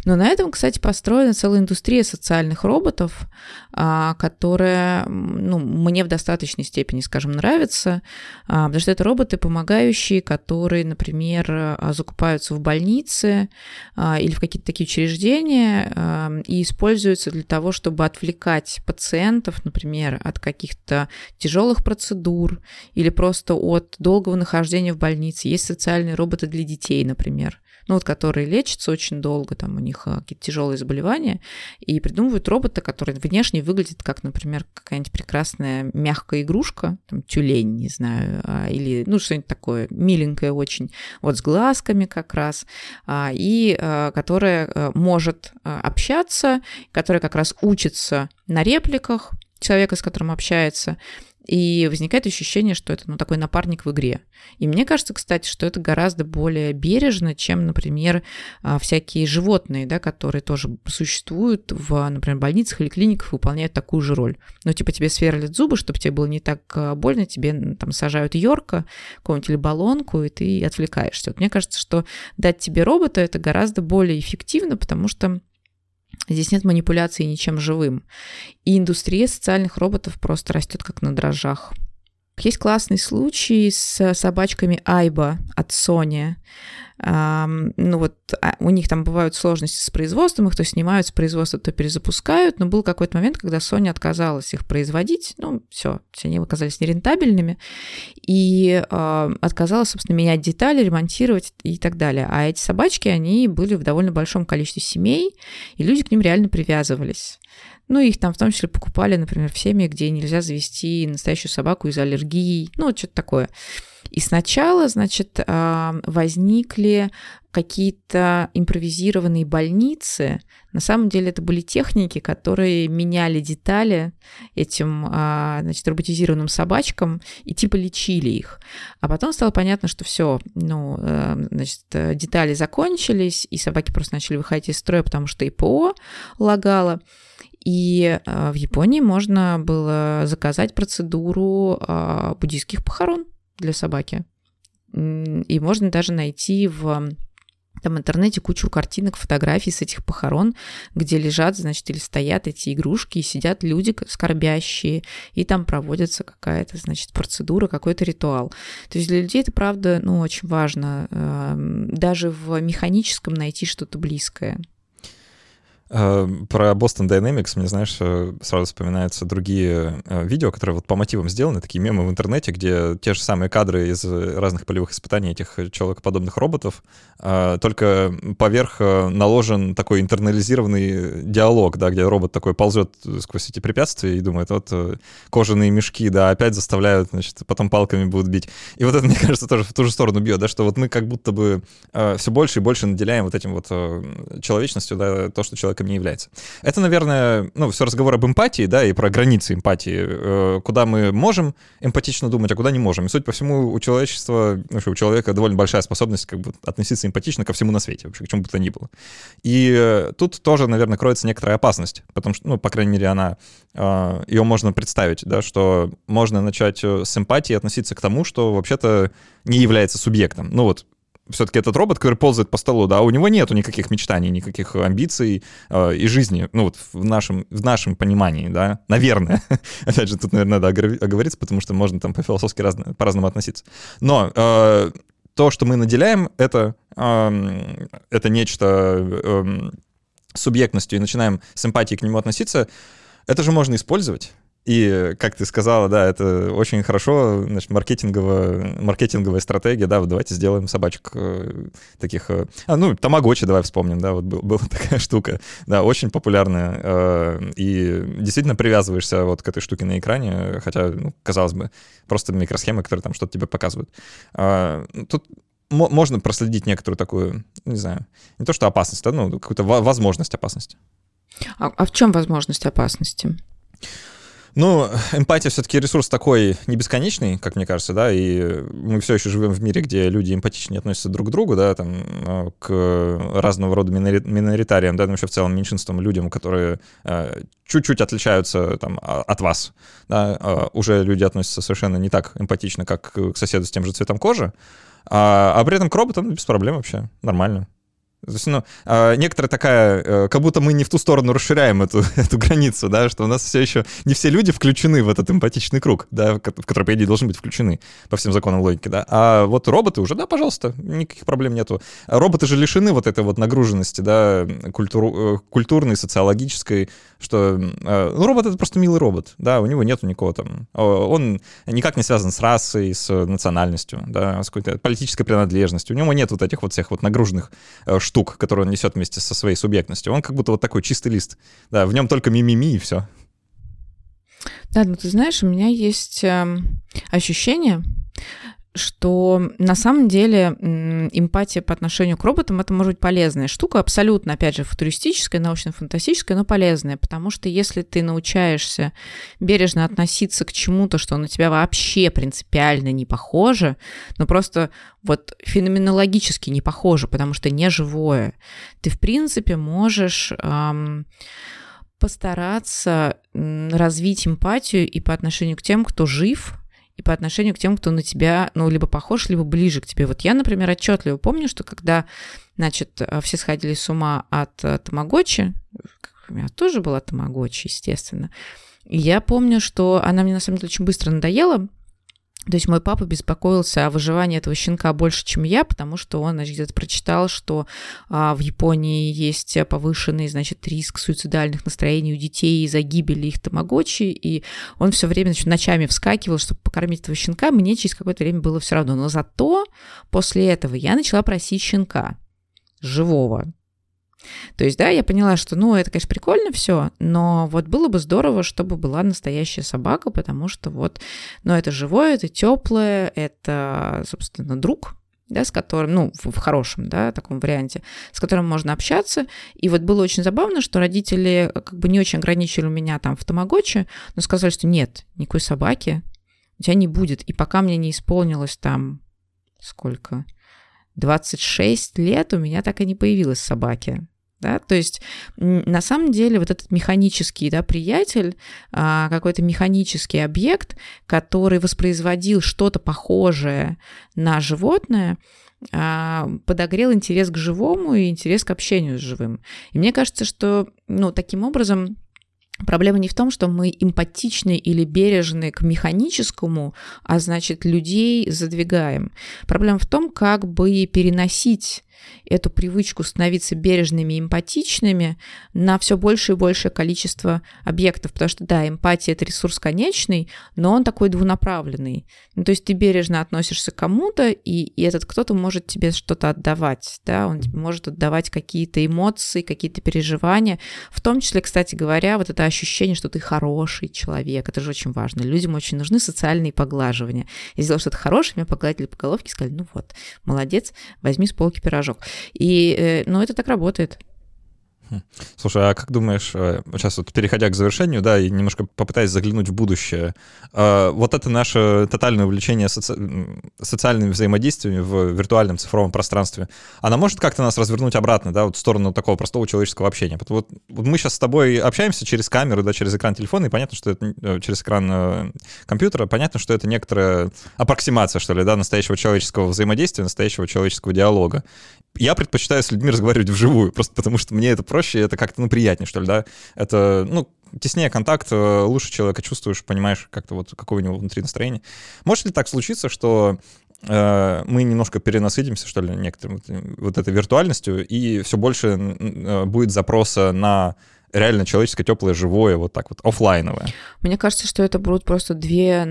Но на этом, кстати, построена целая индустрия социальных роботов, а, которая, ну, мне в достаточной степени, скажем, нравится, а, потому что это роботы, помогающие которые, например, а, закупаются в больнице а, или в какие-то такие учреждения и используются для того, чтобы отвлекать пациентов, например, от каких-то тяжелых процедур или просто от долгого нахождения в больнице. Есть социальные роботы для детей, например ну вот которые лечатся очень долго, там у них а, какие-то тяжелые заболевания, и придумывают робота, который внешне выглядит как, например, какая-нибудь прекрасная мягкая игрушка, там тюлень, не знаю, а, или ну что-нибудь такое миленькое очень, вот с глазками как раз, а, и которая может общаться, которая как раз учится на репликах человека, с которым общается, И возникает ощущение, что это ну, такой напарник в игре. И мне кажется, кстати, что это гораздо более бережно, чем, например, а, всякие животные, да, которые тоже существуют в, например, больницах или клиниках, выполняют такую же роль. Ну, типа тебе сверлят зубы, чтобы тебе было не так а, больно, тебе там сажают йорка, какую-нибудь или баллонку, и ты отвлекаешься. Вот мне кажется, что дать тебе робота это гораздо более эффективно, потому что Здесь нет манипуляции ничем живым. И индустрия социальных роботов просто растет как на дрожжах. Есть классный случай с собачками Айба от Sony. Ну вот а, у них там бывают сложности с производством, их то снимают с производства, то перезапускают, но был какой-то момент, когда Sony отказалась их производить, ну все, они оказались нерентабельными, и э, отказалась, собственно, менять детали, ремонтировать и так далее. А эти собачки, они были в довольно большом количестве семей, и люди к ним реально привязывались. Ну, их там в том числе покупали, например, в семьи, где нельзя завести настоящую собаку из аллергии, ну, вот что-то такое. И сначала, значит, возникли какие-то импровизированные больницы. На самом деле это были техники, которые меняли детали этим, а, значит, роботизированным собачкам и типа лечили их. А потом стало понятно, что все, ну, э, значит, детали закончились, и собаки просто начали выходить из строя, потому что ИПО лагало. И а, в Японии можно было заказать процедуру а, буддийских похорон для собаки. И можно даже найти в там интернете кучу картинок, фотографий с этих похорон, где лежат, значит, или стоят эти игрушки, и сидят люди скорбящие, и там проводится какая-то, значит, процедура, какой-то ритуал. То есть для людей это, правда, ну, очень важно даже в механическом найти что-то близкое. Э, про Boston Dynamics мне, знаешь, э, сразу вспоминаются другие э, видео, которые вот по мотивам сделаны, такие мемы в интернете, где те же самые кадры из разных полевых испытаний этих человекоподобных роботов, только поверх наложен такой интернализированный диалог, да, где робот такой ползет сквозь эти препятствия и думает, вот кожаные мешки, да, опять заставляют, значит, потом палками будут бить. И вот это, [laughs] мне кажется, тоже в ту же сторону бьет, да, что вот мы как будто бы все больше и больше наделяем вот этим вот человечностью, да, то, что человек человеком не является. Это, наверное, ну, все разговор об эмпатии, да, и про границы эмпатии, э, куда мы можем эмпатично думать, а куда не можем. И, судя по всему, у человечества, ну, у человека довольно большая способность как бы относиться эмпатично ко всему на свете, вообще, к чему бы то ни было. И э, тут тоже, наверное, кроется некоторая опасность, потому что, ну, по крайней мере, она, э, ее можно представить, да, что можно начать с эмпатии относиться к тому, что вообще-то не является субъектом. Ну вот, все-таки этот робот, который ползает по столу, да, у него нету никаких мечтаний, никаких амбиций э, и жизни, ну вот в нашем, в нашем понимании, да, наверное. [laughs] Опять же, тут, наверное, надо оговориться, потому что можно там по-философски разно, по-разному относиться. Но э, то, что мы наделяем, это, э, это нечто э, субъектностью и начинаем с эмпатией к нему относиться, это же можно использовать. И, как ты сказала, да, это очень хорошо, значит, маркетинговая, маркетинговая стратегия, да, вот давайте сделаем собачек э, таких, э, а, ну, тамагочи давай вспомним, да, вот был, была [laughs] такая штука, да, очень популярная, э, и действительно привязываешься вот к этой штуке на экране, хотя, ну, казалось бы, просто микросхемы, которые там что-то тебе показывают. Э, тут можно проследить некоторую такую, не знаю, не то что опасность, а ну, какую-то возможность опасности. А, а в чем возможность опасности? Ну, эмпатия все-таки ресурс такой не бесконечный, как мне кажется, да, и мы все еще живем в мире, где люди эмпатичнее относятся друг к другу, да, там, а, к разного рода миноритариям, да, ну, вообще в целом меньшинствам, людям, которые э, чуть-чуть отличаются там а, от вас, да, э, уже люди относятся совершенно не так эмпатично, как к соседу с тем же цветом кожи, а, а при этом к роботам без проблем вообще, нормально. То есть, ну, а, некоторая такая, э, как будто мы не в ту сторону расширяем эту, [laughs] эту границу, да, что у нас все еще не все люди включены в этот эмпатичный круг, да, в который, по идее, должны быть включены по всем законам логики, да. А вот роботы уже, да, пожалуйста, никаких проблем нету. Роботы же лишены вот этой вот нагруженности, да, культур, э, культурной, социологической, что, э, ну, робот — это просто милый робот, да, у него нету никого там, он никак не связан с расой, с национальностью, да, с какой-то политической принадлежностью, у него нет вот этих вот всех вот нагруженных штук, которые он несет вместе со своей субъектностью. Он как будто вот такой чистый лист. Да, в нем только мимими и все. Да, ну ты знаешь, у меня есть э, ощущение, что на самом деле эмпатия по отношению к роботам это может быть полезная штука, абсолютно, опять же, футуристическая, научно-фантастическая, но полезная, потому что если ты научаешься бережно относиться к чему-то, что на тебя вообще принципиально не похоже, но просто вот феноменологически не похоже, потому что не живое, ты, в принципе, можешь эм, постараться развить эмпатию и по отношению к тем, кто жив, и по отношению к тем, кто на тебя, ну, либо похож, либо ближе к тебе. Вот я, например, отчетливо помню, что когда, значит, э, все сходили с ума от э, Тамагочи, у меня тоже была Тамагочи, естественно, я помню, что она мне, на самом деле, очень быстро надоела, то есть мой папа беспокоился о выживании этого щенка больше, чем я, потому что он, значит, где-то прочитал, что а, в Японии есть повышенный, значит, риск суицидальных настроений у детей из-за гибели их тамагочи, и он все время, значит, ночами вскакивал, чтобы покормить этого щенка, мне через какое-то время было все равно. Но зато после этого я начала просить щенка живого, то есть, да, я поняла, что, ну, это, конечно, прикольно все, но вот было бы здорово, чтобы была настоящая собака, потому что вот, ну, это живое, это теплое, это, собственно, друг, да, с которым, ну, в, в хорошем, да, таком варианте, с которым можно общаться. И вот было очень забавно, что родители как бы не очень ограничили меня там в Тамагочи, но сказали, что нет, никакой собаки у тебя не будет. И пока мне не исполнилось там сколько? 26 лет у меня так и не появилось собаки. Да? То есть на самом деле вот этот механический да, приятель, а, какой-то механический объект, который воспроизводил что-то похожее на животное, а, подогрел интерес к живому и интерес к общению с живым. И мне кажется, что ну, таким образом Проблема не в том, что мы эмпатичны или бережны к механическому, а значит, людей задвигаем. Проблема в том, как бы переносить эту привычку становиться бережными и эмпатичными на все больше и большее количество объектов, потому что, да, эмпатия – это ресурс конечный, но он такой двунаправленный. Ну, то есть ты бережно относишься к кому-то, и, и этот кто-то может тебе что-то отдавать, да, он тебе может отдавать какие-то эмоции, какие-то переживания, в том числе, кстати говоря, вот это ощущение, что ты хороший человек, это же очень важно. Людям очень нужны социальные поглаживания. Я сделала что-то хорошее, меня погладили по головке и сказали, ну вот, молодец, возьми с полки пирожок пирожок. И, э, ну, это так работает. Хм. Слушай, а как думаешь, э, сейчас вот переходя к завершению, да, и немножко попытаясь заглянуть в будущее, э, вот это наше тотальное увлечение соци... социальными взаимодействиями в виртуальном цифровом пространстве, она может как-то нас развернуть обратно, да, вот в сторону такого простого человеческого общения? Вот, вот мы сейчас с тобой общаемся через камеру, да, через экран телефона, и понятно, что это через экран компьютера, понятно, что это некоторая аппроксимация, что ли, да, настоящего человеческого взаимодействия, настоящего человеческого диалога я предпочитаю с людьми разговаривать вживую, просто потому что мне это проще, это как-то, ну, приятнее, что ли, да. Это, ну, теснее контакт, э, лучше человека чувствуешь, понимаешь, как-то вот какое у него внутри настроение. Может ли так случиться, что э, мы немножко перенасытимся, что ли, некоторым вот, этой виртуальностью, и все больше э, будет запроса на реально человеческое, теплое, живое, вот так вот, офлайновое. Мне кажется, что это будут просто две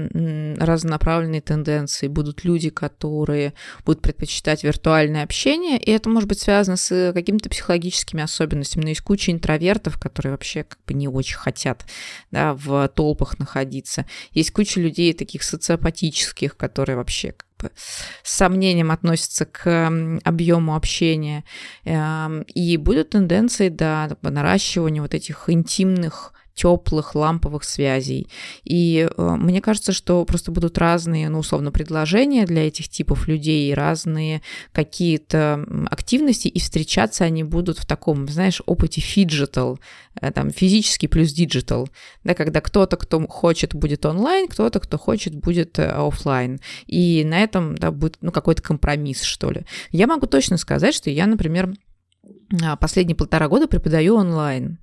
разнонаправленные тенденции. Будут люди, которые будут предпочитать виртуальное общение, и это может быть связано с какими-то психологическими особенностями. Но есть куча интровертов, которые вообще как бы не очень хотят да, в толпах находиться. Есть куча людей таких социопатических, которые вообще с сомнением относятся к объему общения. Эм, и будут тенденции до наращивания вот этих интимных теплых ламповых связей. И э, мне кажется, что просто будут разные, ну, условно, предложения для этих типов людей, разные какие-то активности, и встречаться они будут в таком, знаешь, опыте phygital, э, там, физический плюс digital, да, когда кто-то, кто хочет, будет онлайн, кто-то, кто хочет, будет э, офлайн. И на этом, да, будет, ну, какой-то компромисс, что ли. Я могу точно сказать, что я, например, а, последние полтора года преподаю онлайн.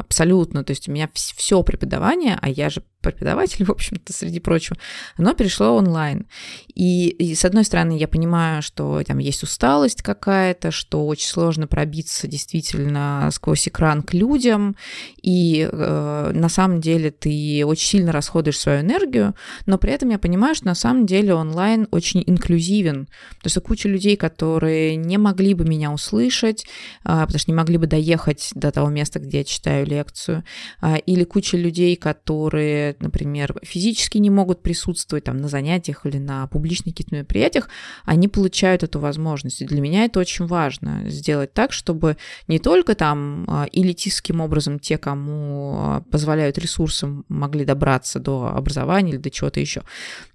Абсолютно. То есть у меня все преподавание, а я же преподаватель, [laughs] в общем-то, среди прочего, оно перешло онлайн. И, и с одной стороны, я понимаю, что там есть усталость какая-то, что очень сложно пробиться действительно сквозь экран к людям, и э, на самом деле ты очень сильно расходуешь свою энергию, но при этом я понимаю, что на самом деле онлайн очень инклюзивен, то есть куча людей, которые не могли бы меня услышать, э, потому что не могли бы доехать до того места, где я читаю лекцию, э, или куча людей, которые например, физически не могут присутствовать там на занятиях или на публичных каких-то мероприятиях, они получают эту возможность. И для меня это очень важно, сделать так, чтобы не только там а, элитистским образом те, кому а, позволяют ресурсам, могли добраться до образования или до чего-то еще,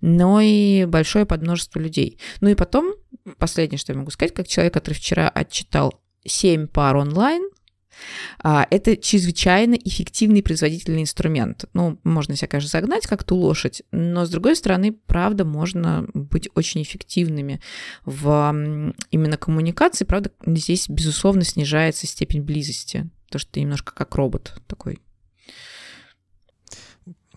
но и большое подмножество людей. Ну и потом, последнее, что я могу сказать, как человек, который вчера отчитал 7 пар онлайн, а, это чрезвычайно эффективный производительный инструмент. Ну, можно себя, конечно, загнать как ту лошадь, но, с другой стороны, правда, можно быть очень эффективными в именно коммуникации. Правда, здесь, безусловно, снижается степень близости, то, что ты немножко как робот такой.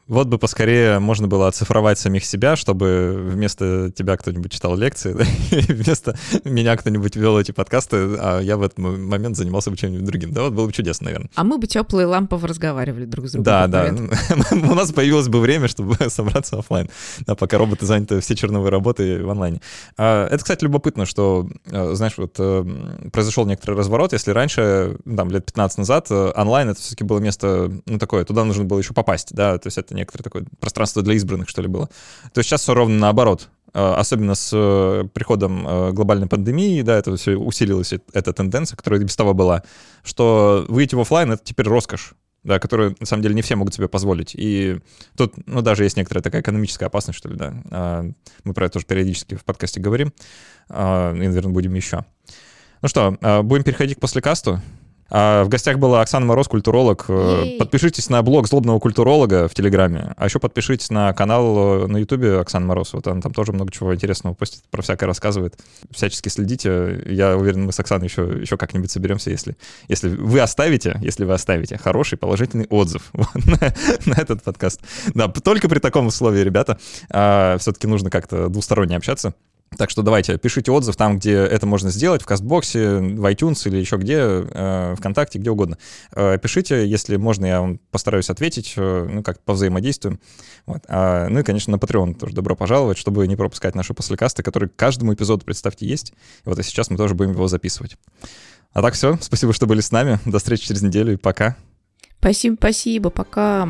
Вот бы поскорее можно было оцифровать самих себя, чтобы вместо тебя кто-нибудь читал лекции, да, [laughs] вместо меня кто-нибудь вел эти подкасты, а я в этот момент занимался бы чем-нибудь другим. Да, вот было бы чудесно, наверное. А мы бы теплые лампово разговаривали друг с другом. Да, да. [laughs] У нас появилось бы время, чтобы [laughs] собраться офлайн, да, пока роботы заняты все черновые работы в онлайне. А, это, кстати, любопытно, что, э, знаешь, вот э, произошел некоторый разворот. Если раньше, там, лет 15 назад, э, онлайн — это все-таки было место, ну, такое, туда нужно было еще попасть, да, то есть это некоторое такое пространство для избранных, что ли, было. То есть сейчас все ровно наоборот. Э, особенно с э, приходом э, глобальной пандемии, да, это все усилилась эта тенденция, которая без того была, что выйти в офлайн это теперь роскошь да, которую, на самом деле, не все могут себе позволить. И тут, ну, даже есть некоторая такая экономическая опасность, что ли, да. А, мы про это тоже периодически в подкасте говорим, а, и, наверное, будем еще. Ну что, а, будем переходить к послекасту. А в гостях была Оксана Мороз, культуролог. Э, Ей. Подпишитесь на блог злобного культуролога в Телеграме. А еще подпишитесь на канал э, на Ютубе Оксана Мороз. Вот она там тоже много чего интересного постит, про всякое рассказывает. Всячески следите. Я уверен, мы с Оксаной еще, еще как-нибудь соберемся, если, если вы оставите, если вы оставите хороший положительный отзыв [laughs] на, на этот подкаст. Да, только при таком условии, ребята, а, все-таки нужно как-то двусторонне общаться. Так что давайте, пишите отзыв там, где это можно сделать, в Кастбоксе, в iTunes или еще где, э, ВКонтакте, где угодно. Э, пишите, если можно, я вам постараюсь ответить, э, ну, как по взаимодействию. Вот. А, ну и, конечно, на Patreon тоже добро пожаловать, чтобы не пропускать наши послекасты, которые каждому эпизоду, представьте, есть. И вот и сейчас мы тоже будем его записывать. А так все, спасибо, что были с нами. До встречи через неделю и пока. Спасибо, спасибо, пока.